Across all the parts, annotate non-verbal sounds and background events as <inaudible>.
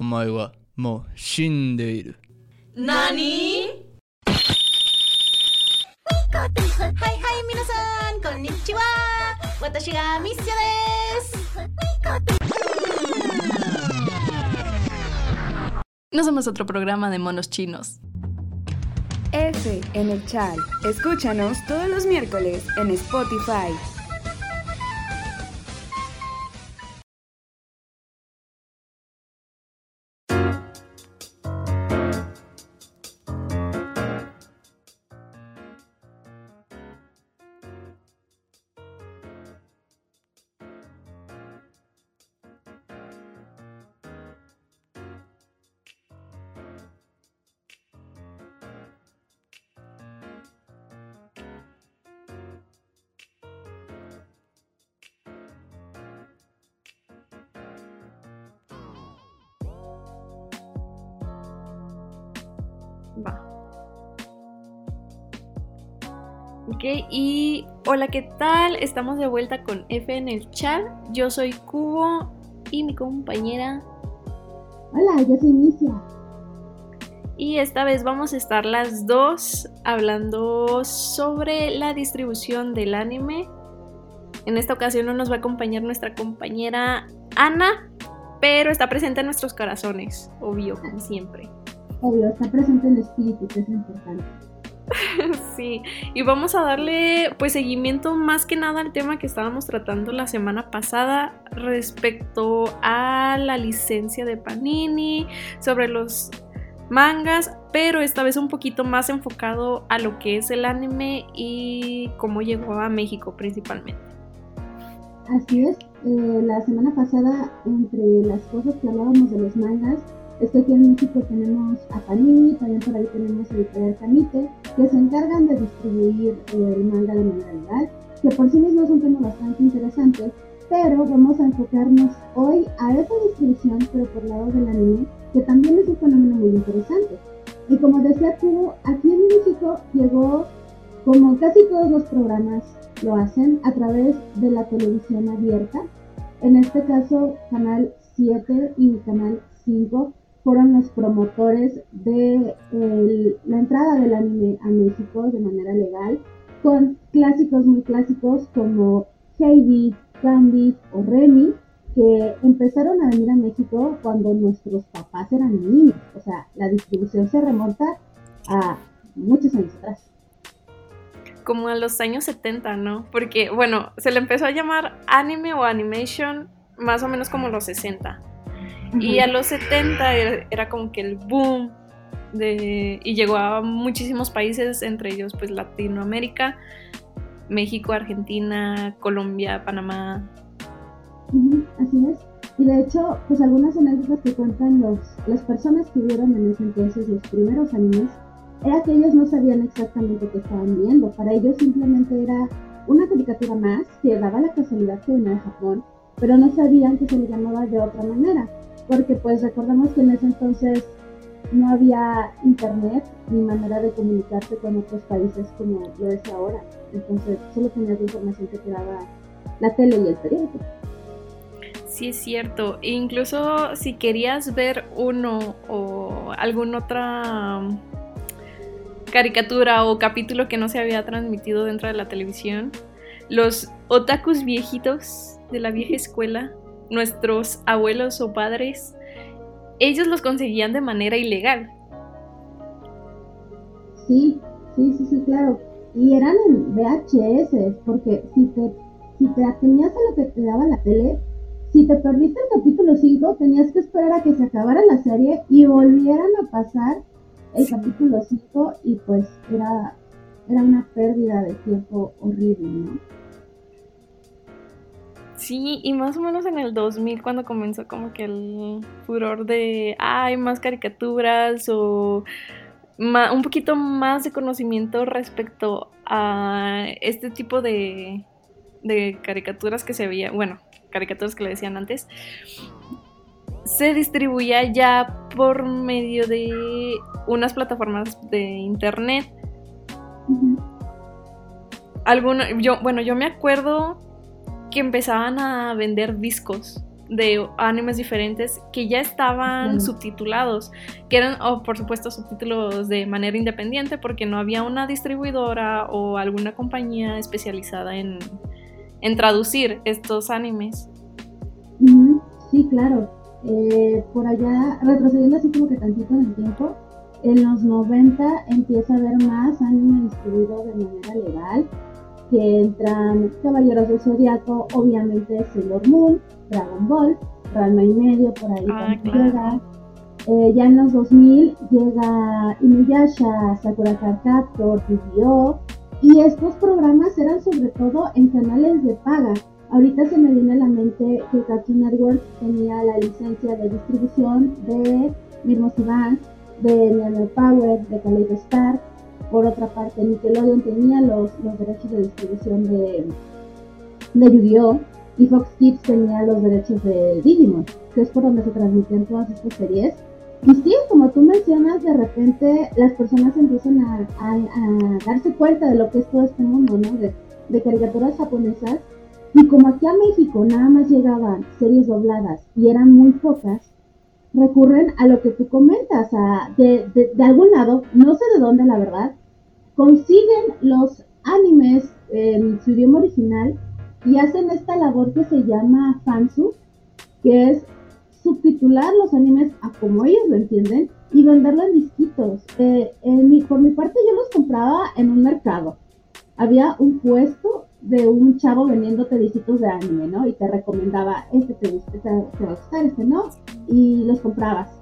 お前はもう死んでいる。何はいはい皆さんこんにちは私がミッショです No somos otro programa de monos chinos. F en el chat. Escúchanos todos los miércoles en Spotify. Ok, y hola, ¿qué tal? Estamos de vuelta con F en el chat. Yo soy Cubo y mi compañera. Hola, yo soy Misia. Y esta vez vamos a estar las dos hablando sobre la distribución del anime. En esta ocasión no nos va a acompañar nuestra compañera Ana, pero está presente en nuestros corazones, obvio, como siempre. Obvio, está presente el espíritu, que es importante. <laughs> Sí, y vamos a darle pues seguimiento más que nada al tema que estábamos tratando la semana pasada respecto a la licencia de Panini, sobre los mangas, pero esta vez un poquito más enfocado a lo que es el anime y cómo llegó a México principalmente. Así es, eh, la semana pasada, entre las cosas que hablábamos de los mangas, es que aquí en México tenemos a Panini, también por ahí tenemos a Editorial Camite, que se encargan de distribuir eh, el manga de manera legal, que por sí mismo es un tema bastante interesante, pero vamos a enfocarnos hoy a esa distribución, pero por lado del anime, que también es un fenómeno muy interesante. Y como decía tú, aquí en México llegó, como casi todos los programas lo hacen, a través de la televisión abierta, en este caso Canal 7 y Canal 5 fueron los promotores de la entrada del anime a México de manera legal, con clásicos muy clásicos como Heidi, Candy o Remy, que empezaron a venir a México cuando nuestros papás eran niños. O sea, la distribución se remonta a muchos años atrás. Como a los años 70, ¿no? Porque, bueno, se le empezó a llamar anime o animation más o menos como los 60. Y a los 70 era, era, como que el boom de, y llegó a muchísimos países, entre ellos pues Latinoamérica, México, Argentina, Colombia, Panamá. Así es. Y de hecho, pues algunas anécdotas que cuentan los, las personas que vieron en ese entonces los primeros animes, era que ellos no sabían exactamente qué estaban viendo. Para ellos simplemente era una caricatura más que daba la casualidad que venía de Japón, pero no sabían que se le llamaba de otra manera porque pues recordamos que en ese entonces no había internet ni manera de comunicarse con otros países como lo es ahora. Entonces solo tenías la información que te daba la tele y el periódico. Sí, es cierto. E incluso si querías ver uno o alguna otra caricatura o capítulo que no se había transmitido dentro de la televisión, los otakus viejitos de la vieja escuela nuestros abuelos o padres, ellos los conseguían de manera ilegal. Sí, sí, sí, sí, claro. Y eran en VHS, porque si te, si te atenías a lo que te daba la tele, si te perdiste el capítulo 5, tenías que esperar a que se acabara la serie y volvieran a pasar el capítulo 5 y pues era, era una pérdida de tiempo horrible, ¿no? Sí, y más o menos en el 2000 cuando comenzó como que el furor de, hay más caricaturas o un poquito más de conocimiento respecto a este tipo de, de caricaturas que se veía, bueno, caricaturas que le decían antes, se distribuía ya por medio de unas plataformas de internet. Alguno, yo, bueno, yo me acuerdo que empezaban a vender discos de animes diferentes que ya estaban Claro. subtitulados, que eran, o por supuesto, subtítulos de manera independiente porque no había una distribuidora o alguna compañía especializada en, en traducir estos animes. Sí, claro. Eh, por allá, retrocediendo así como que tantito en el tiempo, en los 90 empieza a haber más anime distribuido de manera legal, que entran Caballeros del Zodiaco, obviamente Sailor Moon, Dragon Ball, Ranma y medio, por ahí Ah, claro. llega. Eh, ya en los 2000 llega Inuyasha, Sakura Card Captor, Yu-Gi-Oh! Y estos programas eran sobre todo en canales de paga. Ahorita se me viene a la mente que Cartoon Network tenía la licencia de distribución de Mirmos Ivan, de Neo Power, de Kaleido Star. Por otra parte, Nickelodeon tenía los, los derechos de distribución de, de Yu-Gi-Oh! Y Fox Kids tenía los derechos de Digimon, que es por donde se transmitían todas estas series. Y sí, como tú mencionas, de repente las personas empiezan a, a- a darse cuenta de lo que es todo este mundo, ¿no? De, de caricaturas japonesas. Y como aquí a México nada más llegaban series dobladas y eran muy pocas, recurren a lo que tú comentas, de, de, algún lado, no sé de dónde la verdad, consiguen los animes en su idioma original y hacen esta labor que se llama fansub, que es subtitular los animes a como ellos lo entienden y venderlo en disquitos. Eh, por mi parte yo los compraba en un mercado. Había un puesto de un chavo vendiéndote disquitos de anime, ¿no? Y te recomendaba, este te, gusta, este te va a gustar, este no, y los comprabas.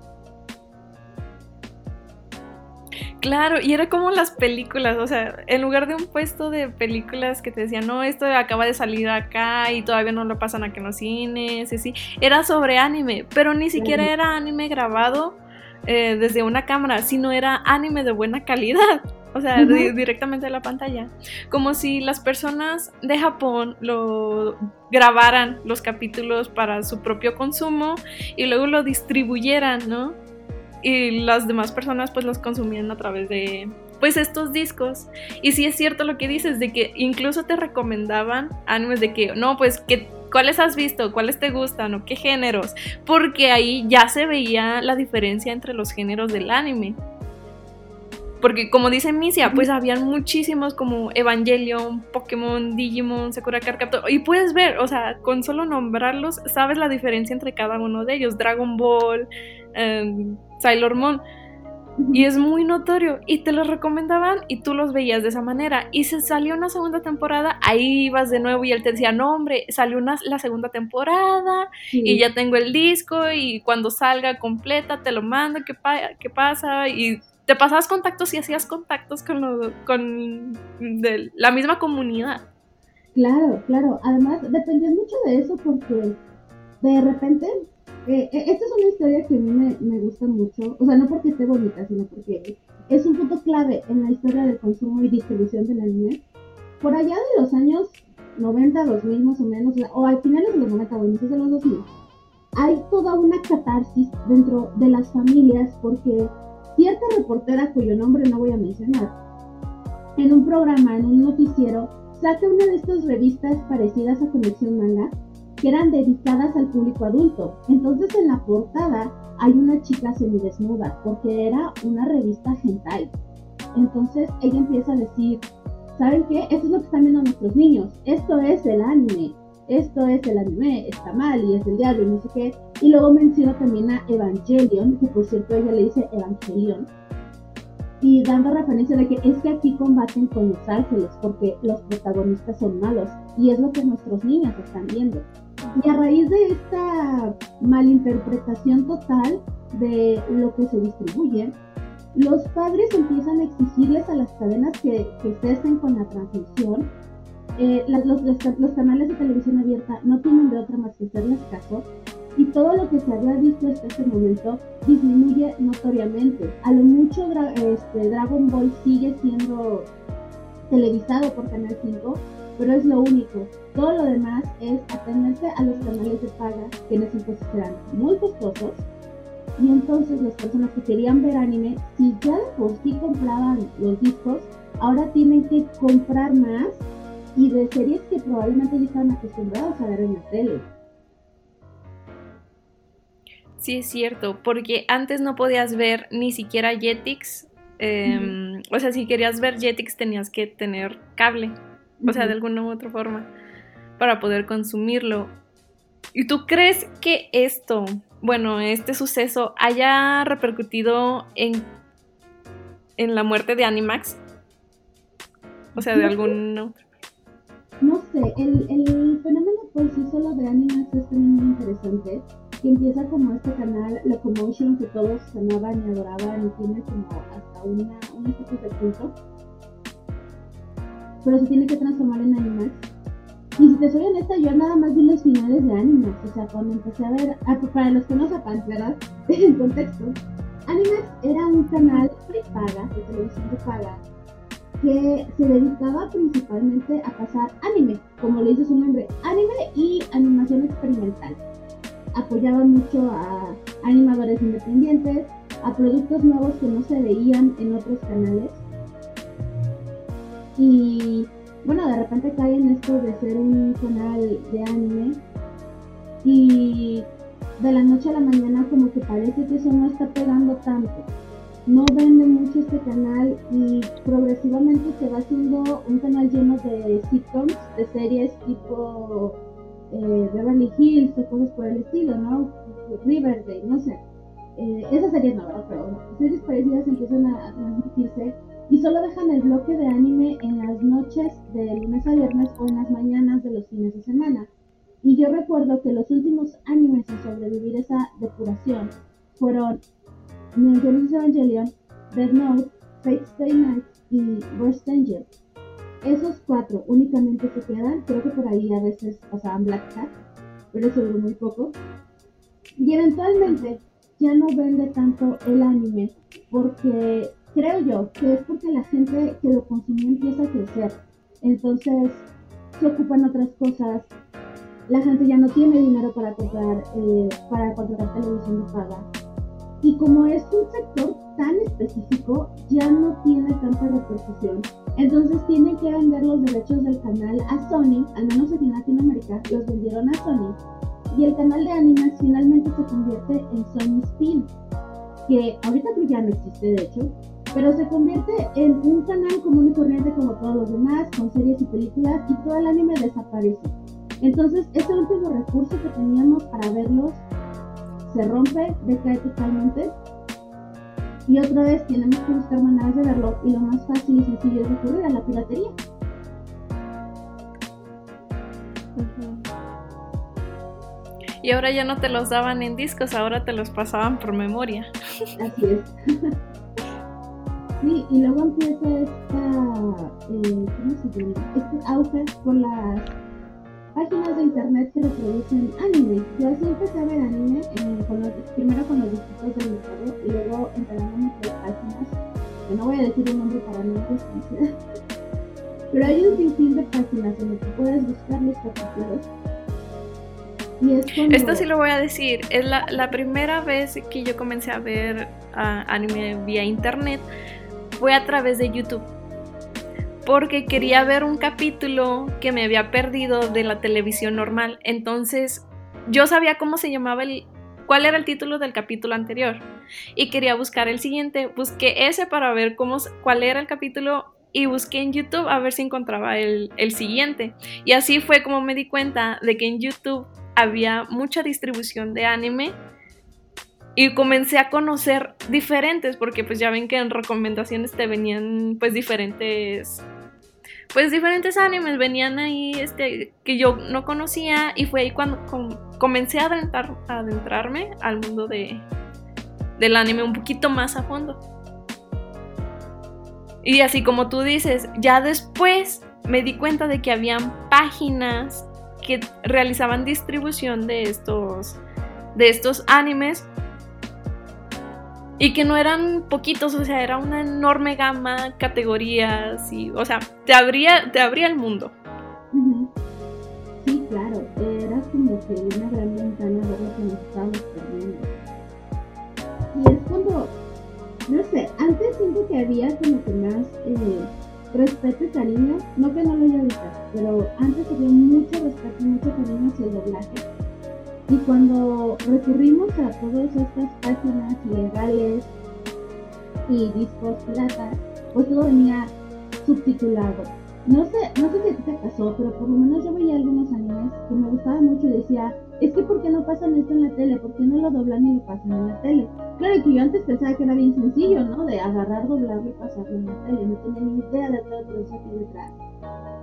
Claro, y era como las películas, o sea, en lugar de un puesto de películas que te decían, no, esto acaba de salir acá y todavía no lo pasan aquí en los cines, y así, era sobre anime, pero ni siquiera era anime grabado eh, desde una cámara, sino era anime de buena calidad, o sea, directamente de la pantalla. Como si las personas de Japón lo grabaran los capítulos para su propio consumo y luego lo distribuyeran, ¿no? y las demás personas pues los consumían a través de pues estos discos. Y sí es cierto lo que dices de que incluso te recomendaban animes de que no pues que cuáles has visto cuáles te gustan o qué géneros porque ahí ya se veía la diferencia entre los géneros del anime porque como dice Misia, pues habían muchísimos como Evangelion, Pokémon, Digimon, Sakura Card Captor y puedes ver, o sea, con solo nombrarlos sabes la diferencia entre cada uno de ellos, Dragon Ball, em, Sailor Moon y es muy notorio y te los recomendaban y tú los veías de esa manera y se salió una segunda temporada, ahí ibas de nuevo y él te decía, no hombre, salió una, la segunda temporada Sí. y ya tengo el disco y cuando salga completa te lo mando, ¿qué, pa- qué pasa? Y te pasabas contactos y hacías contactos con, lo- con de la misma comunidad. Claro, claro. Además, dependía mucho de eso porque de repente, eh, eh, esta es una historia que a mí me, me gusta mucho. O sea, no porque esté bonita, sino porque es un punto clave en la historia del consumo y distribución del anime. Por allá de los años 90, 2000 más o menos, o a finales de los 90 o inicios de los 2000, hay toda una catarsis dentro de las familias porque cierta reportera cuyo nombre no voy a mencionar, en un programa, en un noticiero, saca una de estas revistas parecidas a Conexión Manga, que eran dedicadas al público adulto. Entonces en la portada hay una chica semidesnuda, porque era una revista hentai. Entonces ella empieza a decir, ¿saben qué? Esto es lo que están viendo nuestros niños. Esto es el anime. Esto es el anime. Está mal y es del diablo y no sé qué. Y luego menciona también a Evangelion, que por cierto ella le dice Evangelion. Y dando referencia de que es que aquí combaten con los ángeles, porque los protagonistas son malos. Y es lo que nuestros niños están viendo. Y a raíz de esta malinterpretación total de lo que se distribuye, los padres empiezan a exigirles a las cadenas que, que cesen con la transmisión. Eh, los, los ca- los canales de televisión abierta no tienen de otra más que hacerles caso y todo lo que se había visto hasta ese momento disminuye notoriamente. A lo mucho este, Dragon Ball sigue siendo televisado por Canal 5, pero es lo único. Todo lo demás es atenerse a los canales de paga, que en ese entonces eran muy costosos. Y entonces las personas que querían ver anime, si ya de por sí compraban los discos, ahora tienen que comprar más y de series que probablemente ya estaban acostumbrados a ver en la tele. Sí, es cierto, porque antes no podías ver ni siquiera Jetix. em, O sea, si querías ver Jetix tenías que tener cable, o sea, de alguna u otra forma, para poder consumirlo. ¿Y tú crees que esto, bueno, este suceso haya repercutido en, en la muerte de Animax? O sea, de algún... No sé, el, el fenómeno por sí solo de Animax es también muy interesante. Que empieza como este canal Locomotion que todos amaban y adoraban y tiene como hasta una, un estatus de culto. Pero se tiene que transformar en Animax. Y si te soy honesta, yo nada más vi los finales de Animax. O sea, cuando empecé a ver, pues, para los que no sepan, ¿verdad? <laughs> En contexto, Animax era un canal prepaga, de televisión de paga, que se dedicaba principalmente a pasar anime, como le dice su nombre, anime y animación experimental. Apoyaba mucho a animadores independientes, a productos nuevos que no se veían en otros canales. Y bueno, de repente cae en esto de ser un canal de anime y de la noche a la mañana como que parece que eso no está pegando tanto no vende mucho este canal y progresivamente se va haciendo un canal lleno de sitcoms, de series tipo eh, Beverly Hills o cosas por el estilo, ¿no? Riverdale, no sé. Eh, esas series no, ¿verdad? Pero series parecidas empiezan a, a transmitirse y solo dejan el bloque de anime en las noches de lunes a viernes o en las mañanas de los fines de semana. Y yo recuerdo que los últimos animes en sobrevivir esa depuración fueron Genesis Evangelion, Death Note, Fate Stay Night y Burst Angel. Esos cuatro únicamente se quedan, creo que por ahí a veces pasaban Black Cat, pero eso duró muy poco. Y eventualmente ya no vende tanto el anime porque creo yo que es porque la gente que lo consumió empieza a crecer. Entonces se ocupan otras cosas. La gente ya no tiene dinero para comprar, eh, para contratar televisión de paga. Y como es un sector tan específico, ya no tiene tanta repercusión. Entonces tienen que vender los derechos del canal a Sony, al menos aquí en Latinoamérica, los vendieron a Sony. Y el canal de Animax finalmente se convierte en Sony Spin, que ahorita creo ya no existe de hecho, pero se convierte en un canal común y corriente como todos los demás, con series y películas, y todo el anime desaparece. Entonces ese último recurso que teníamos para verlos se rompe, decae totalmente. Y otra vez tenemos que buscar maneras de verlo y lo más fácil y sencillo es recurrir a la piratería. Y ahora ya no te los daban en discos, ahora te los pasaban por memoria. Así es. sí, y luego empieza esta, eh, ¿cómo se llama? Este auge por las páginas de internet que reproducen anime. Yo así empecé a ver anime, con los, primero con los discos del y luego enterándome por páginas, no voy a decir el nombre para no desconocidas. Pero hay un sinfín de páginas las que puedes buscar los capítulos. Esto sí lo voy a decir, es la, la primera vez que yo comencé a ver ah, anime vía internet fue a través de YouTube. Porque quería ver un capítulo que me había perdido de la televisión normal. Entonces yo sabía cómo se llamaba el... cuál era el título del capítulo anterior. Y quería buscar el siguiente. Busqué ese para ver cómo, cuál era el capítulo y busqué en YouTube a ver si encontraba el, el, siguiente. Y así fue como me di cuenta de que en YouTube había mucha distribución de anime y comencé a conocer diferentes porque pues ya ven que en recomendaciones te venían pues diferentes pues diferentes animes venían ahí este que yo no conocía y fue ahí cuando com comencé a, a adentrarme al mundo de del anime un poquito más a fondo. Y así como tú dices, ya después me di cuenta de que habían páginas que realizaban distribución de estos de estos animes y que no eran poquitos, o sea, era una enorme gama, categorías y, o sea, te abría, te abría el mundo. Sí, claro, era como que una gran ventana de lo que nos estábamos perdiendo. Y es cuando, no sé, antes siento que había como que más eh, respeto y cariño, no que no lo haya ahorita, pero antes había mucho respeto y mucho cariño hacia el doblaje. Y cuando recurrimos a todas estas páginas ilegales y discos piratas, pues todo venía subtitulado. No sé, no sé si a ti te pasó, pero por lo menos yo veía algunos animes que me gustaban mucho y decía, es que ¿por qué no pasan esto en la tele? ¿Por qué no lo doblan y lo pasan en la tele? Claro que yo antes pensaba que era bien sencillo, ¿no? De agarrar, doblarlo y pasarlo en la tele. No tenía ni idea de todo el proceso que detrás.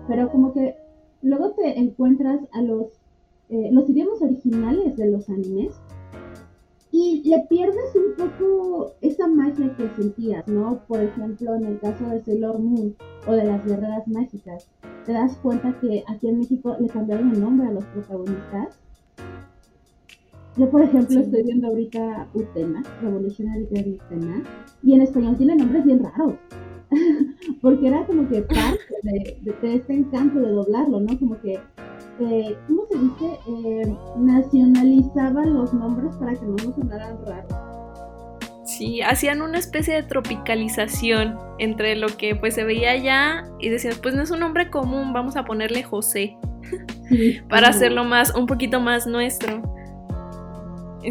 Pero como que luego te encuentras a los, eh, los idiomas originales de los animes y le pierdes un poco esa magia que sentías, ¿no? Por ejemplo, en el caso de Sailor Moon o de las guerreras mágicas, te das cuenta que aquí en México le cambiaron el nombre a los protagonistas. Yo, por ejemplo, estoy viendo ahorita Utena, Revolutionary Girl Utena, y en español tiene nombres bien raros. <laughs> Porque era como que parte de, de este encanto de doblarlo, ¿no? Como que eh, ¿cómo se dice? Eh, nacionalizaban los nombres para que no nos sonaran raros. Sí, hacían una especie de tropicalización entre lo que pues se veía allá y decían, pues no es un nombre común, vamos a ponerle José. <laughs> para hacerlo más, un poquito más nuestro.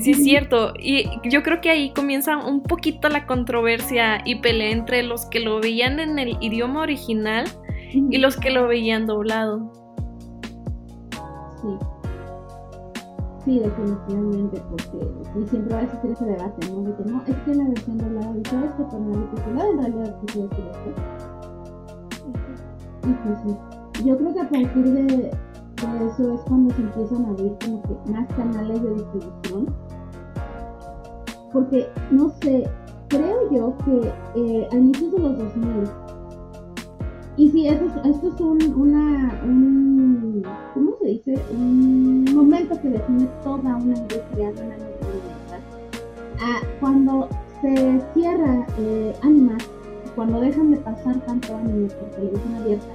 Sí, es cierto. Y yo creo que ahí comienza un poquito la controversia y pelea entre los que lo veían en el idioma original y los que lo veían doblado. Sí, definitivamente, porque y siempre a veces tiene ese debate, ¿no? De que no, es que la versión doblada dice esto, pero la titulada en realidad quiere decir esto. Y pues sí. Yo creo que a partir de, eso es cuando se empiezan a abrir como que más canales de distribución. Porque, no sé, creo yo que eh, a inicios de los 2000, y sí, esto es, esto es un, una, un, ¿cómo se dice? Un momento que define toda una industria de una ah, Cuando se cierra eh, cuando dejan de pasar tanto anime por televisión abierta,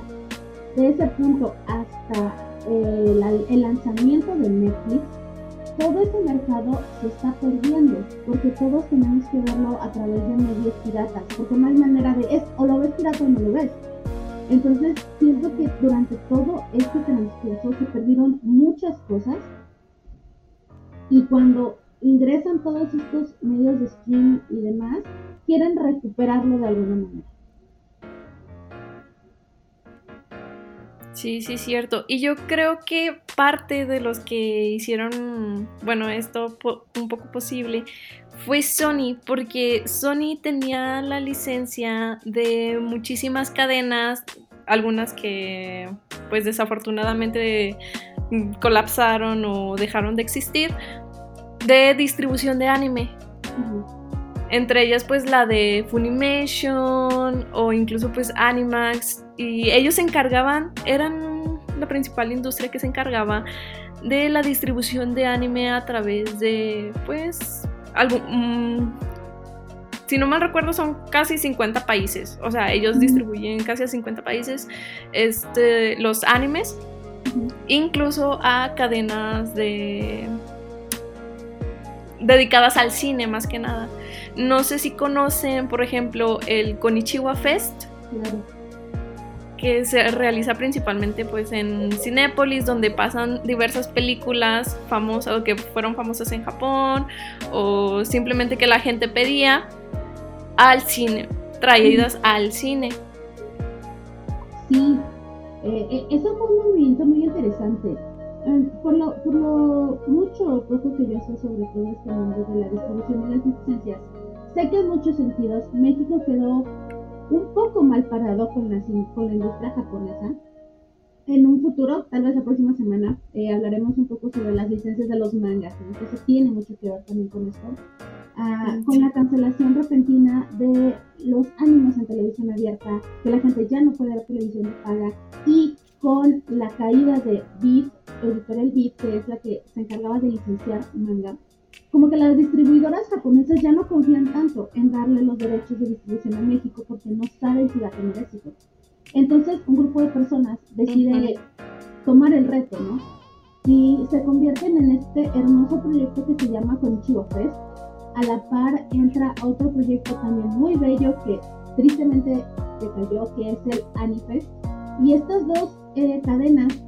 de ese punto hasta eh, el lanzamiento de Netflix, todo ese mercado se está perdiendo, porque todos tenemos que verlo a través de medios piratas, porque no hay manera de, es o lo ves pirata o no lo ves. Entonces, siento que durante todo este transcurso se perdieron muchas cosas y cuando ingresan todos estos medios de streaming y demás, quieren recuperarlo de alguna manera. Sí, sí, cierto. Y yo creo que parte de los que hicieron, bueno, esto un poco posible fue Sony, porque Sony tenía la licencia de muchísimas cadenas, algunas que pues desafortunadamente colapsaron o dejaron de existir, de distribución de anime. Entre ellas pues la de Funimation o incluso pues Animax y ellos se encargaban, eran la principal industria que se encargaba de la distribución de anime a través de pues algún, si no mal recuerdo, son casi 50 países. O sea, ellos distribuyen casi a 50 países este, los animes, incluso a cadenas de dedicadas al cine más que nada. No sé si conocen, por ejemplo, el Konichiwa Fest que se realiza principalmente pues en Cinépolis, donde pasan diversas películas famosas o que fueron famosas en Japón o simplemente que la gente pedía al cine, traídas al cine. Sí, eh, eh, eso fue un movimiento muy interesante. Eh, por, lo, por lo mucho o poco que yo sé sobre todo este mundo de la distribución de las licencias, sé que en muchos sentidos México quedó un poco mal parado con la, con la industria japonesa. En un futuro, tal vez la próxima semana, eh, hablaremos un poco sobre las licencias de los mangas, entonces tiene mucho que ver también con esto. Ah, con la cancelación repentina de los animes en televisión abierta, que la gente ya no puede ver televisión de paga, y con la caída de Beat, Editorial Beat, que es la que se encargaba de licenciar manga, como que las distribuidoras japonesas ya no confían tanto en darle los derechos de distribución a México porque no saben si va a tener éxito. Entonces, un grupo de personas decide tomar el reto, ¿no? Y se convierten en este hermoso proyecto que se llama Konichiwa Fest. A la par entra otro proyecto también muy bello que tristemente se cayó, que es el Anifest. Y estas dos eh, cadenas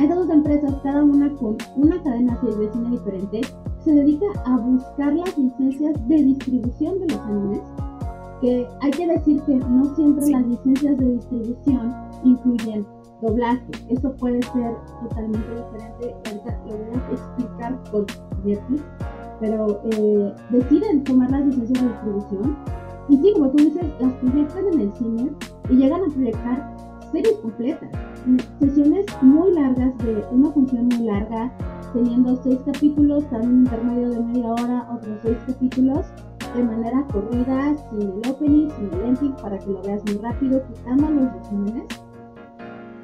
Estas dos empresas, cada una con una cadena de cine diferente, se dedica a buscar las licencias de distribución de los animes. Que hay que decir que no siempre las licencias de distribución incluyen doblaje. Eso puede ser totalmente diferente. Ahorita lo voy a explicar con Netflix. Pero eh, deciden tomar las licencias de distribución. Y sí, como tú dices, las proyectan en el cine y llegan a proyectar series completas. Sesiones muy largas de una función muy larga, teniendo seis capítulos, también un intermedio de media hora, otros seis capítulos de manera corrida, sin el opening, sin el ending, para que lo veas muy rápido, quitando los resúmenes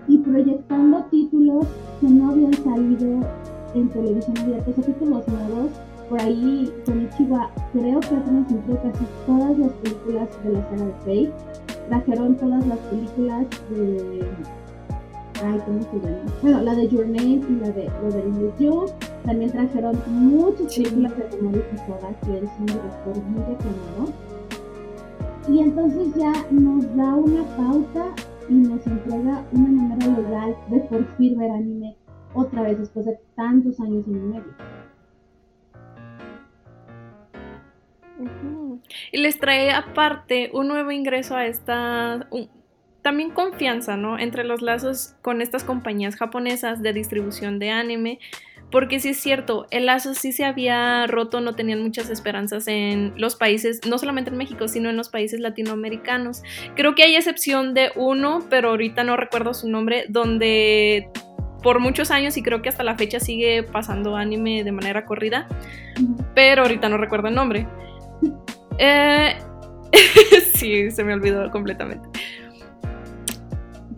y proyectando títulos que no habían salido en televisión abierta, esos títulos nuevos. Por ahí, Konichiwa creo que ha transmitido casi todas las películas de la saga de Fate. Trajeron todas las películas de. Ay, ¿cómo se llama? Bueno, la de Your Name y la de Loving With You. También trajeron muchas películas de Tomoru Hosoda, que es un director muy reconocido. Y entonces ya nos da una pauta y nos entrega una manera legal de por fin ver anime otra vez después de tantos años y medio. Y les trae aparte un nuevo ingreso a esta, también confianza, ¿no? Entre los lazos con estas compañías japonesas de distribución de anime porque sí es cierto, el lazo sí se había roto, no tenían muchas esperanzas en los países, no solamente en México, sino en los países latinoamericanos. Creo que hay excepción de uno, pero ahorita no recuerdo su nombre, donde por muchos años y creo que hasta la fecha sigue pasando anime de manera corrida, pero ahorita no recuerdo el nombre. Eh, <laughs> sí, se me olvidó completamente.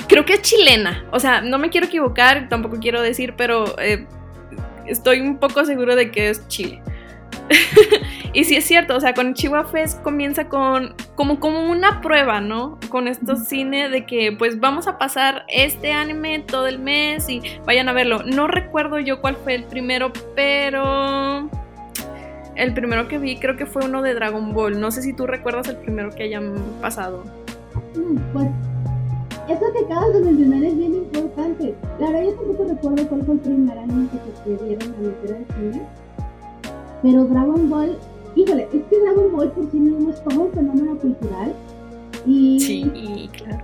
Creo que es chilena, o sea, no me quiero equivocar, tampoco quiero decir, pero eh, estoy un poco seguro de que es Chile. <laughs> y sí es cierto, o sea, con Chihuahua Fest comienza con como, como una prueba, ¿no? Con estos cine de que pues vamos a pasar este anime todo el mes y vayan a verlo. No recuerdo yo cuál fue el primero, pero el primero que vi creo que fue uno de Dragon Ball. No sé si tú recuerdas el primero que hayan pasado. Pues eso que acabas de mencionar es bien importante. La verdad yo tampoco recuerdo cuál fue el primer anime que se dieron a meter al cine. Pero Dragon Ball, híjole, es que Dragon Ball por sí mismo es todo un fenómeno cultural. Y sí, claro.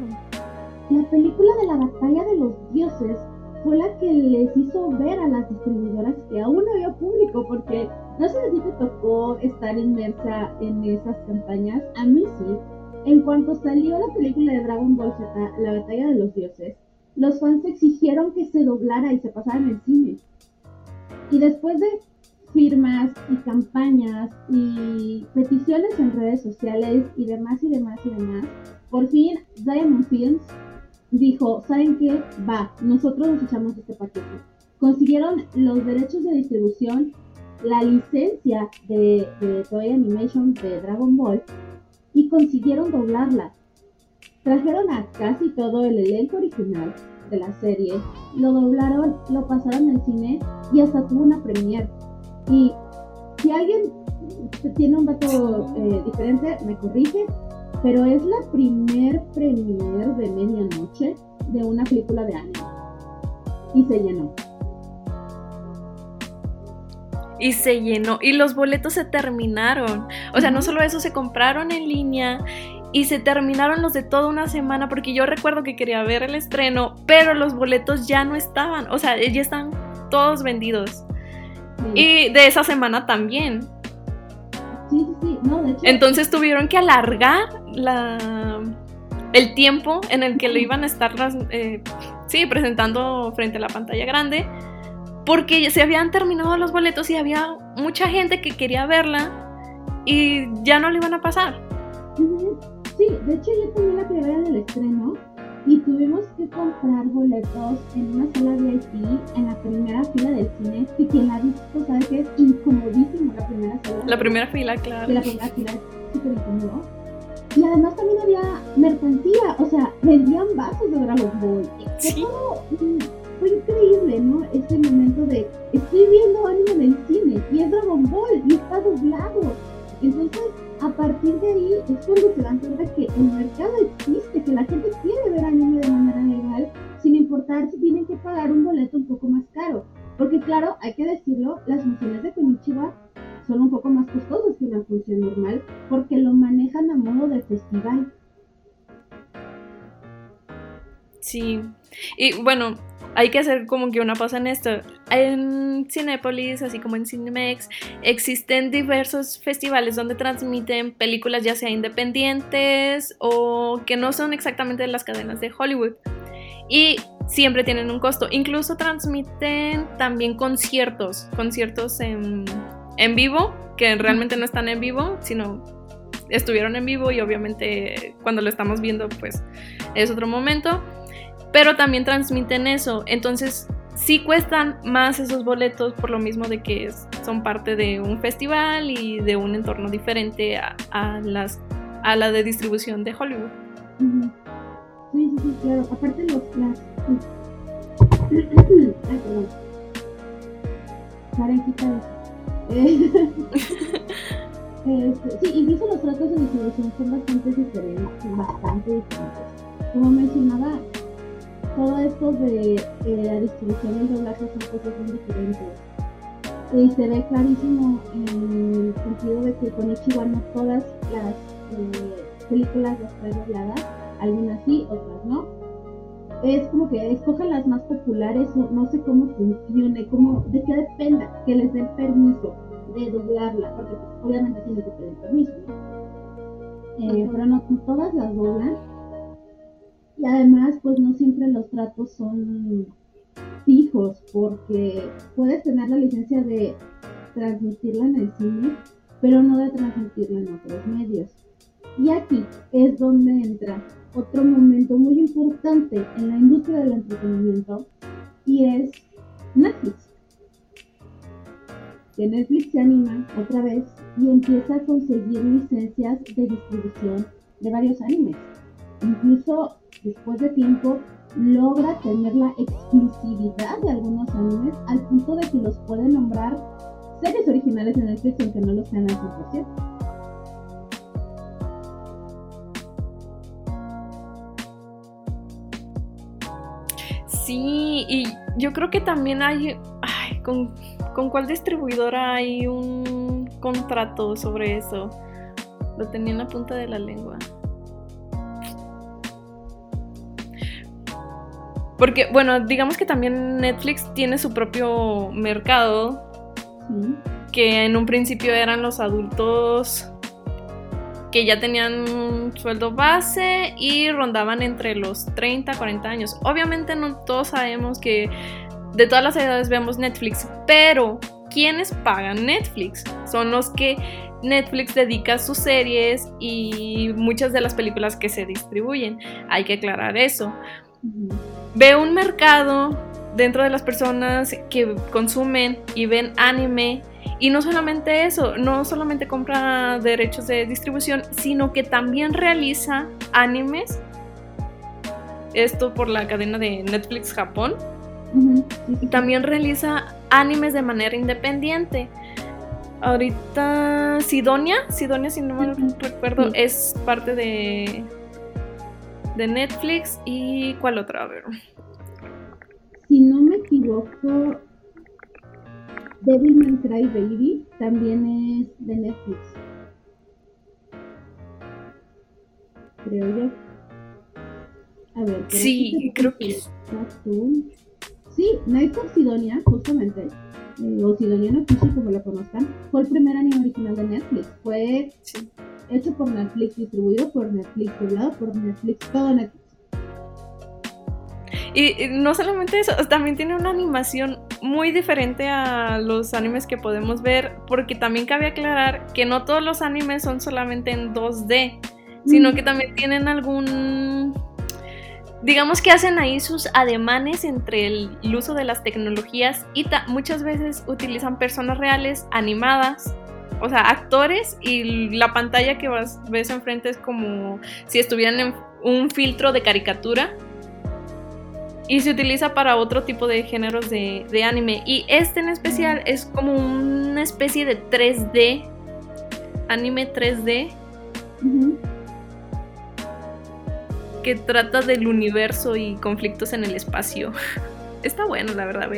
La película de la batalla de los dioses fue la que les hizo ver a las distribuidoras que aún no había público, porque no sé si te tocó estar inmersa en esas campañas, a mí sí, en cuanto salió la película de Dragon Ball Z, La Batalla de los Dioses, los fans exigieron que se doblara y se pasara en el cine. Y después de firmas y campañas y peticiones en redes sociales y demás y demás y demás, por fin Diamond Films dijo, ¿saben qué? Va, nosotros nos echamos este paquete. Consiguieron los derechos de distribución, la licencia de, Toy Animation de Dragon Ball y consiguieron doblarla. Trajeron a casi todo el elenco original de la serie, lo doblaron, lo pasaron en cine y hasta tuvo una premiere. Y si alguien tiene un dato eh, diferente, me corrige, pero es la primer premiere de medianoche de una película de anime. Y se llenó y se llenó y los boletos se terminaron. O sea, no solo eso, se compraron en línea y se terminaron los de toda una semana porque yo recuerdo que quería ver el estreno, pero los boletos ya no estaban, o sea, ya están todos vendidos. Y de esa semana también. Sí, sí, sí, no, de hecho. Entonces tuvieron que alargar la el tiempo en el que lo iban a estar eh, sí, presentando frente a la pantalla grande porque se habían terminado los boletos y había mucha gente que quería verla y ya no le iban a pasar. Sí, de hecho yo también la quería ver en el estreno y tuvimos que comprar boletos en una sala VIP en la primera fila del cine y quien la ha visto sabe que es incomodísimo la primera fila. La primera fila, claro. Y la primera fila es súper incómodo. Y además también había mercancía, o sea, vendían vasos de Dragon Ball. Sí fue increíble, ¿no? Ese momento de estoy viendo anime en el cine y es Dragon Ball y está doblado. Entonces, a partir de ahí es cuando se dan cuenta que el mercado existe, que la gente quiere ver anime de manera legal, sin importar si tienen que pagar un boleto un poco más caro. Porque claro, hay que decirlo, las funciones de Konichiwa son un poco más costosas que una función normal, porque lo manejan a modo de festival. Sí. Y bueno, hay que hacer como que una pausa en esto. En Cinepolis, así como en Cinemex, existen diversos festivales donde transmiten películas ya sea independientes o que no son exactamente de las cadenas de Hollywood. Y siempre tienen un costo. Incluso transmiten también conciertos, conciertos en, en vivo, que realmente no están en vivo, sino estuvieron en vivo y obviamente cuando lo estamos viendo pues es otro momento pero también transmiten eso. Entonces, sí cuestan más esos boletos por lo mismo de que son parte de un festival y de un entorno diferente a, las, a la de distribución de Hollywood. Sí, sí, sí, claro. Aparte los... Las... <clears throat> Ay, perdón. Parejita <laughs> este, sí, incluso los tratos de distribución son bastante diferentes, bastante diferentes. Como mencionaba, todo esto de eh, la distribución del doblaje son cosas muy diferentes. Y se ve clarísimo en el sentido de que con Ichiwa no todas las eh, películas las trae dobladas, algunas sí, otras no. Es como que escogen las más populares, no, no sé cómo funcione, cómo, de qué dependa que les den permiso de doblarla, porque pues, obviamente tienen que pedir permiso, eh, pero no todas las doblan y además, pues no siempre los tratos son fijos, porque puedes tener la licencia de transmitirla en el cine, pero no de transmitirla en otros medios. Y aquí es donde entra otro momento muy importante en la industria del entretenimiento y es Netflix. Que Netflix se anima otra vez y empieza a conseguir licencias de distribución de varios animes. Incluso después de tiempo, logra tener la exclusividad de algunos animes al punto de que los puede nombrar series originales en Netflix aunque no lo sean al 100%. Sí, y yo creo que también hay, ¿con, ¿con cuál distribuidora hay un contrato sobre eso? Lo tenía en la punta de la lengua. Porque, bueno, digamos que también Netflix tiene su propio mercado, que en un principio eran los adultos que ya tenían sueldo base y rondaban entre los 30 40 años. Obviamente no todos sabemos que de todas las edades veamos Netflix, pero ¿quiénes pagan Netflix? Son los que Netflix dedica sus series y muchas de las películas que se distribuyen. Hay que aclarar eso ve un mercado dentro de las personas que consumen y ven anime. Y no solamente eso, no solamente compra derechos de distribución, sino que también realiza animes. Esto por la cadena de Netflix Japón. También realiza animes de manera independiente. Ahorita Sidonia, Sidonia si no me recuerdo, es parte de de Netflix y ¿cuál otra? A ver. Si no me equivoco, Devilman Cry Baby también es de Netflix. Creo yo. A ver, sí, creo que Sí, Night of Sidonia, justamente, eh, o Sidonia no como la conozcan, fue el primer anime original de Netflix. Fue hecho por Netflix, distribuido por Netflix, doblado por Netflix, todo Netflix. Y, no solamente eso, también tiene una animación muy diferente a los animes que podemos ver, porque también cabe aclarar que no todos los animes son solamente en 2D, sino que también tienen algún... Digamos que hacen ahí sus ademanes entre el, uso de las tecnologías y muchas veces utilizan personas reales animadas o sea, actores y la pantalla que ves enfrente es como si estuvieran en un filtro de caricatura. Y se utiliza para otro tipo de géneros de, anime. Y este en especial es como una especie de 3D anime 3D Ujú. que trata del universo y conflictos en el espacio. <laughs> Está bueno, la verdad.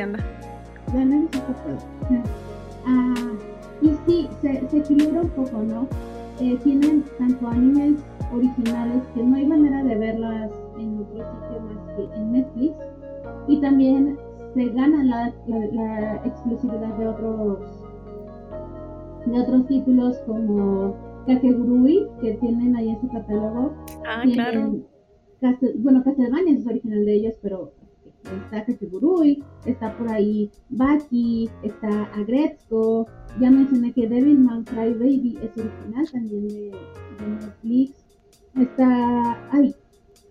Ah, y sí, se, se equilibra un poco, ¿no? Eh, tienen tanto animes originales que no hay manera de verlas en otro sitio más que en Netflix. Y también se gana la, la- la exclusividad de otros de otros títulos como Kakegurui, que tienen ahí en su catálogo. Ah, Tienen claro. Castel- bueno, Castlevania es original de ellos, pero está Kakegurui, está por ahí Baki, está Agretzko. Ya mencioné que Devilman Crybaby es original también de, de Netflix. Está, ay,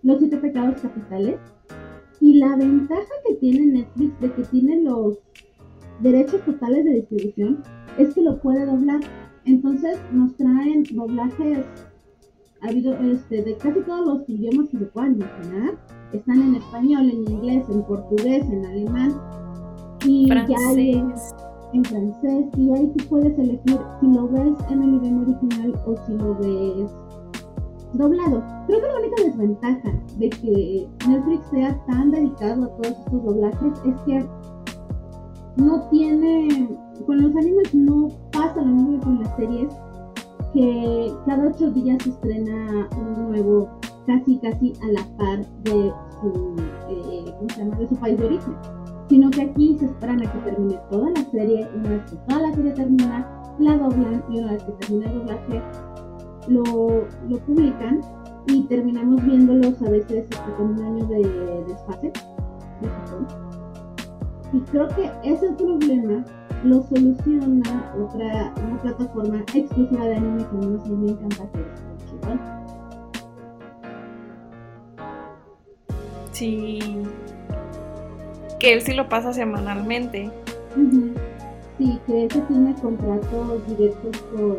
Los Siete Pecados Capitales. Y la ventaja que tiene Netflix de que tiene los derechos totales de distribución es que lo puede doblar. Entonces nos traen doblajes ha habido este, de casi todos los idiomas que se puedan imaginar. Están en español, en inglés, en portugués, en alemán. Y ya hay en, Francés. en francés. Y ahí tú puedes elegir si lo ves en el idioma original o si lo ves doblado. Creo que la única desventaja de que Netflix sea tan dedicado a todos estos doblajes es que no tiene, con los animes no pasa lo mismo que con las series, que cada ocho días se estrena un nuevo, casi casi a la par de su, eh, ¿cómo se llama? de su país de origen. Sino que aquí se esperan a que termine toda la serie, una vez que toda la serie termina, la doblan y una vez que termina el doblaje, lo, lo publican y terminamos viéndolos a veces hasta con un año de desfase. Y creo que ese problema lo soluciona otra una plataforma exclusiva de anime que a mí me encanta que es Sí. Que él sí lo pasa semanalmente. Ujú. Sí, que ese tiene contratos directos con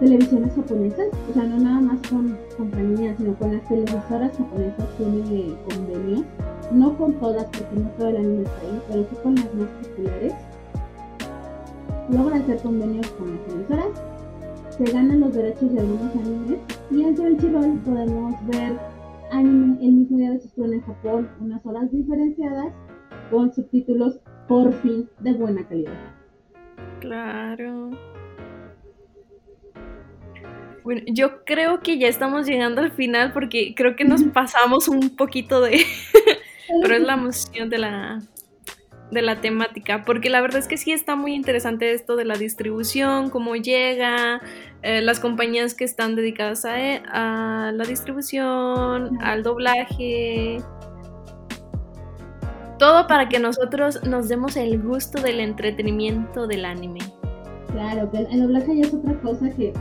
televisiones japonesas, o sea, no nada más con compañías, sino con las televisoras japonesas tiene convenios, no con todas, porque no todo el anime está ahí, pero sí con las más populares. Logran hacer convenios con las televisoras, se ganan los derechos de algunos animes, y en Crunchyroll podemos ver anime el mismo día de su estreno en Japón, unas horas diferenciadas, con subtítulos por fin de buena calidad. Claro. Bueno, yo creo que ya estamos llegando al final porque creo que nos <laughs> pasamos un poquito de... <laughs> Pero es la emoción de la, de la temática, porque la verdad es que sí está muy interesante esto de la distribución, cómo llega, eh, las compañías que están dedicadas a, e- a la distribución, al doblaje. Todo para que nosotros nos demos el gusto del entretenimiento del anime. Claro, que el, doblaje ya es otra cosa que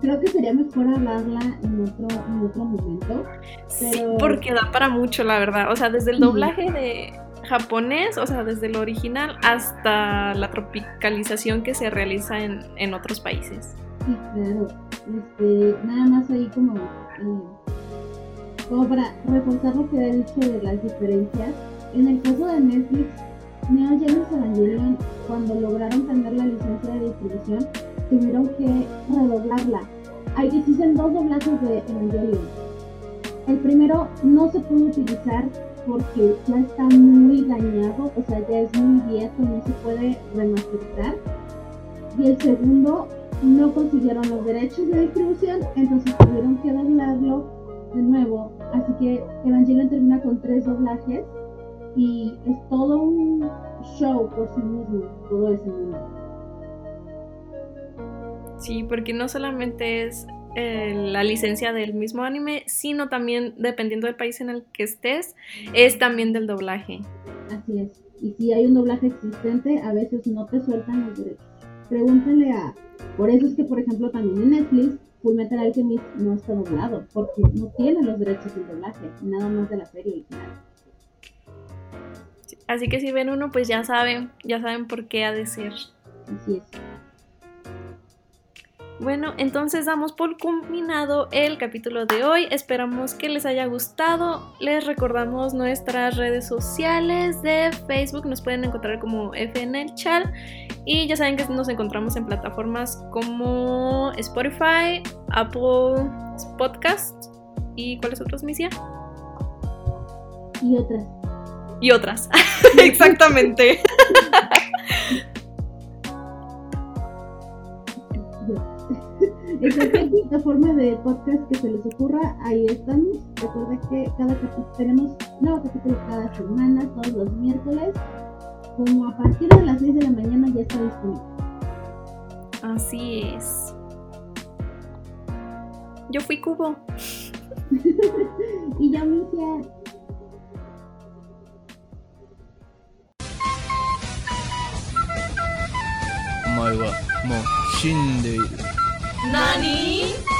creo que sería mejor hablarla en otro, en otro momento. Sí, porque da para mucho, la verdad. O sea, desde el doblaje de japonés, o sea, desde el original hasta la tropicalización que se realiza en, en otros países. Sí, claro. Este, nada más ahí como, eh, como para reforzar lo que he dicho de las diferencias. En el caso de Netflix, Neo Genesis Evangelion, cuando lograron tener la licencia de distribución, tuvieron que redoblarla. Hay existen dos doblajes de Evangelion. El primero no se pudo utilizar porque ya está muy dañado, o sea, ya es muy viejo no se puede remasterizar. Y el segundo no consiguieron los derechos de distribución, entonces tuvieron que doblarlo de nuevo. Así que Evangelion termina con tres doblajes y es todo un show por sí mismo, todo ese mundo. Sí, porque no solamente es eh, la licencia del mismo anime, sino también, dependiendo del país en el que estés, es también del doblaje. Así es. Y si hay un doblaje existente, a veces no te sueltan los derechos. Pregúntale a... Por eso es que, por ejemplo, también en Netflix, Fullmetal Alchemist no está doblado, porque no tiene los derechos del doblaje, nada más de la serie original. Así que si ven uno, pues ya saben, ya saben por qué ha de ser. Así es. Bueno, entonces damos por culminado el capítulo de hoy. Esperamos que les haya gustado. Les recordamos nuestras redes sociales de Facebook. Nos pueden encontrar como FNL Chat. Y ya saben que nos encontramos en plataformas como Spotify, Apple Podcasts y ¿cuáles otras, Misia? Y otras. Y otras. <laughs> Exactamente. <laughs> En cualquier plataforma de podcast que se les ocurra, ahí estamos. Recuerda que cada capítulo tenemos nuevo capítulo cada semana, todos los miércoles. Como a partir de las 6 de la mañana ya está disponible. Así es. Yo fui Cubo. <laughs> y yo, Misia, お前はもう死んでいる。 何